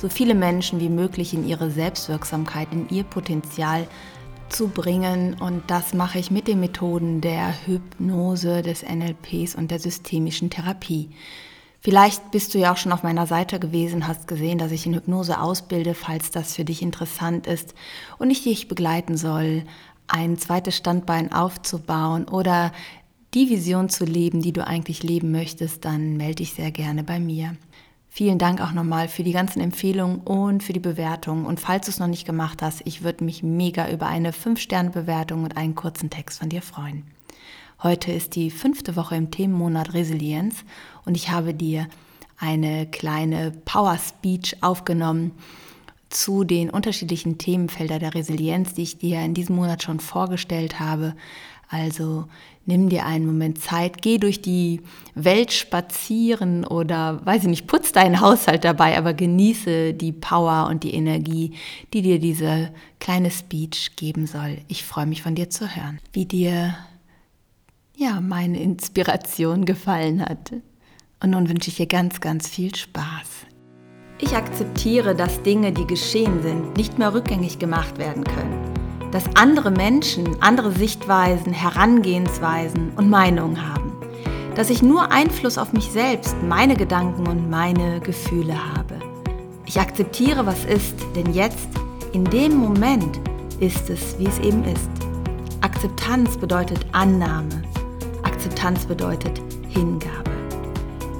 so viele Menschen wie möglich in ihre Selbstwirksamkeit, in ihr Potenzial zu bringen. Und das mache ich mit den Methoden der Hypnose, des NLPs und der systemischen Therapie. Vielleicht bist du ja auch schon auf meiner Seite gewesen, hast gesehen, dass ich in Hypnose ausbilde, falls das für dich interessant ist und ich dich begleiten soll, ein zweites Standbein aufzubauen oder die Vision zu leben, die du eigentlich leben möchtest, dann melde dich sehr gerne bei mir. Vielen Dank auch nochmal für die ganzen Empfehlungen und für die Bewertung. Und falls du es noch nicht gemacht hast, ich würde mich mega über eine 5-Sterne-Bewertung und einen kurzen Text von dir freuen. Heute ist die fünfte Woche im Themenmonat Resilienz und ich habe dir eine kleine Power Speech aufgenommen zu den unterschiedlichen Themenfeldern der Resilienz, die ich dir in diesem Monat schon vorgestellt habe. Also nimm dir einen Moment Zeit, geh durch die Welt spazieren oder, weiß ich nicht, putz deinen Haushalt dabei, aber genieße die Power und die Energie, die dir diese kleine Speech geben soll. Ich freue mich von dir zu hören, wie dir ja meine Inspiration gefallen hat. Und nun wünsche ich dir ganz, ganz viel Spaß. Ich akzeptiere, dass Dinge, die geschehen sind, nicht mehr rückgängig gemacht werden können dass andere Menschen andere Sichtweisen, Herangehensweisen und Meinungen haben. Dass ich nur Einfluss auf mich selbst, meine Gedanken und meine Gefühle habe. Ich akzeptiere, was ist, denn jetzt, in dem Moment, ist es, wie es eben ist. Akzeptanz bedeutet Annahme. Akzeptanz bedeutet Hingabe.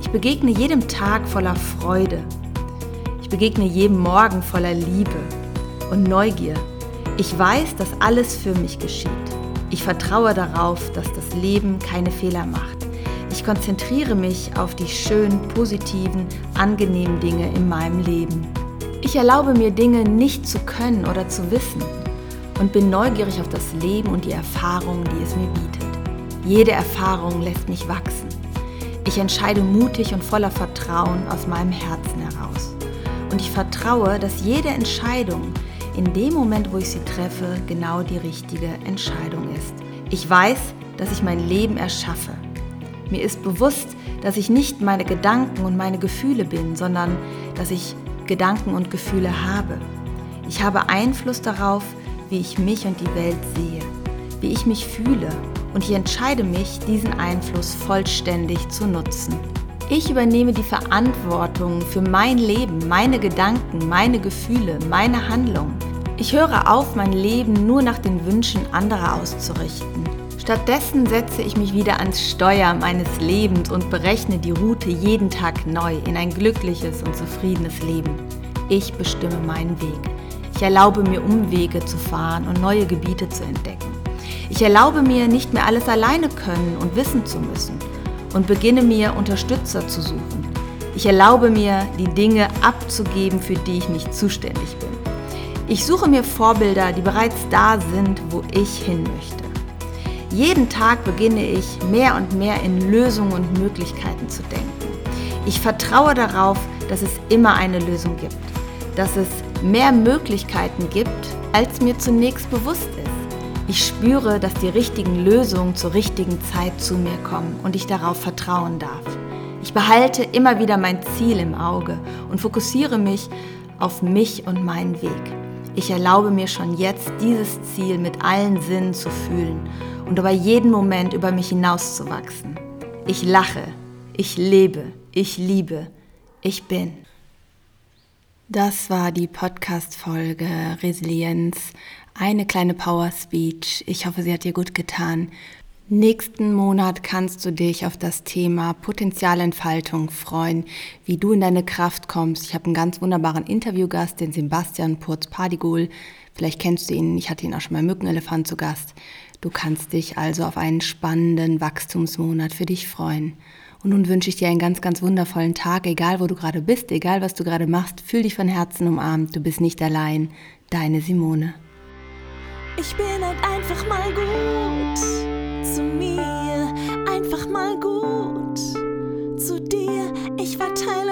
Ich begegne jedem Tag voller Freude. Ich begegne jedem Morgen voller Liebe und Neugier ich weiß, dass alles für mich geschieht. Ich vertraue darauf, dass das Leben keine Fehler macht. Ich konzentriere mich auf die schönen, positiven, angenehmen Dinge in meinem Leben. Ich erlaube mir Dinge nicht zu können oder zu wissen und bin neugierig auf das Leben und die Erfahrungen, die es mir bietet. Jede Erfahrung lässt mich wachsen. Ich entscheide mutig und voller Vertrauen aus meinem Herzen heraus. Und ich vertraue, dass jede Entscheidung, in dem Moment, wo ich sie treffe, genau die richtige Entscheidung ist. Ich weiß, dass ich mein Leben erschaffe. Mir ist bewusst, dass ich nicht meine Gedanken und meine Gefühle bin, sondern dass ich Gedanken und Gefühle habe. Ich habe Einfluss darauf, wie ich mich und die Welt sehe, wie ich mich fühle und ich entscheide mich, diesen Einfluss vollständig zu nutzen. Ich übernehme die Verantwortung für mein Leben, meine Gedanken, meine Gefühle, meine Handlungen. Ich höre auf, mein Leben nur nach den Wünschen anderer auszurichten. Stattdessen setze ich mich wieder ans Steuer meines Lebens und berechne die Route jeden Tag neu in ein glückliches und zufriedenes Leben. Ich bestimme meinen Weg. Ich erlaube mir Umwege zu fahren und neue Gebiete zu entdecken. Ich erlaube mir nicht mehr alles alleine können und wissen zu müssen und beginne mir Unterstützer zu suchen. Ich erlaube mir, die Dinge abzugeben, für die ich nicht zuständig bin. Ich suche mir Vorbilder, die bereits da sind, wo ich hin möchte. Jeden Tag beginne ich mehr und mehr in Lösungen und Möglichkeiten zu denken. Ich vertraue darauf, dass es immer eine Lösung gibt, dass es mehr Möglichkeiten gibt, als mir zunächst bewusst. Ich spüre, dass die richtigen Lösungen zur richtigen Zeit zu mir kommen und ich darauf vertrauen darf. Ich behalte immer wieder mein Ziel im Auge und fokussiere mich auf mich und meinen Weg. Ich erlaube mir schon jetzt, dieses Ziel mit allen Sinnen zu fühlen und über jeden Moment über mich hinauszuwachsen. Ich lache, ich lebe, ich liebe, ich bin. Das war die Podcast-Folge Resilienz eine kleine Power Speech. Ich hoffe, sie hat dir gut getan. Nächsten Monat kannst du dich auf das Thema Potenzialentfaltung freuen, wie du in deine Kraft kommst. Ich habe einen ganz wunderbaren Interviewgast, den Sebastian Purz-Pardigol. Vielleicht kennst du ihn, ich hatte ihn auch schon mal Mückenelefant zu Gast. Du kannst dich also auf einen spannenden Wachstumsmonat für dich freuen. Und nun wünsche ich dir einen ganz, ganz wundervollen Tag, egal wo du gerade bist, egal was du gerade machst. Fühl dich von Herzen umarmt, du bist nicht allein. Deine Simone. Ich bin halt einfach mal gut zu mir, einfach mal gut zu dir. Ich verteile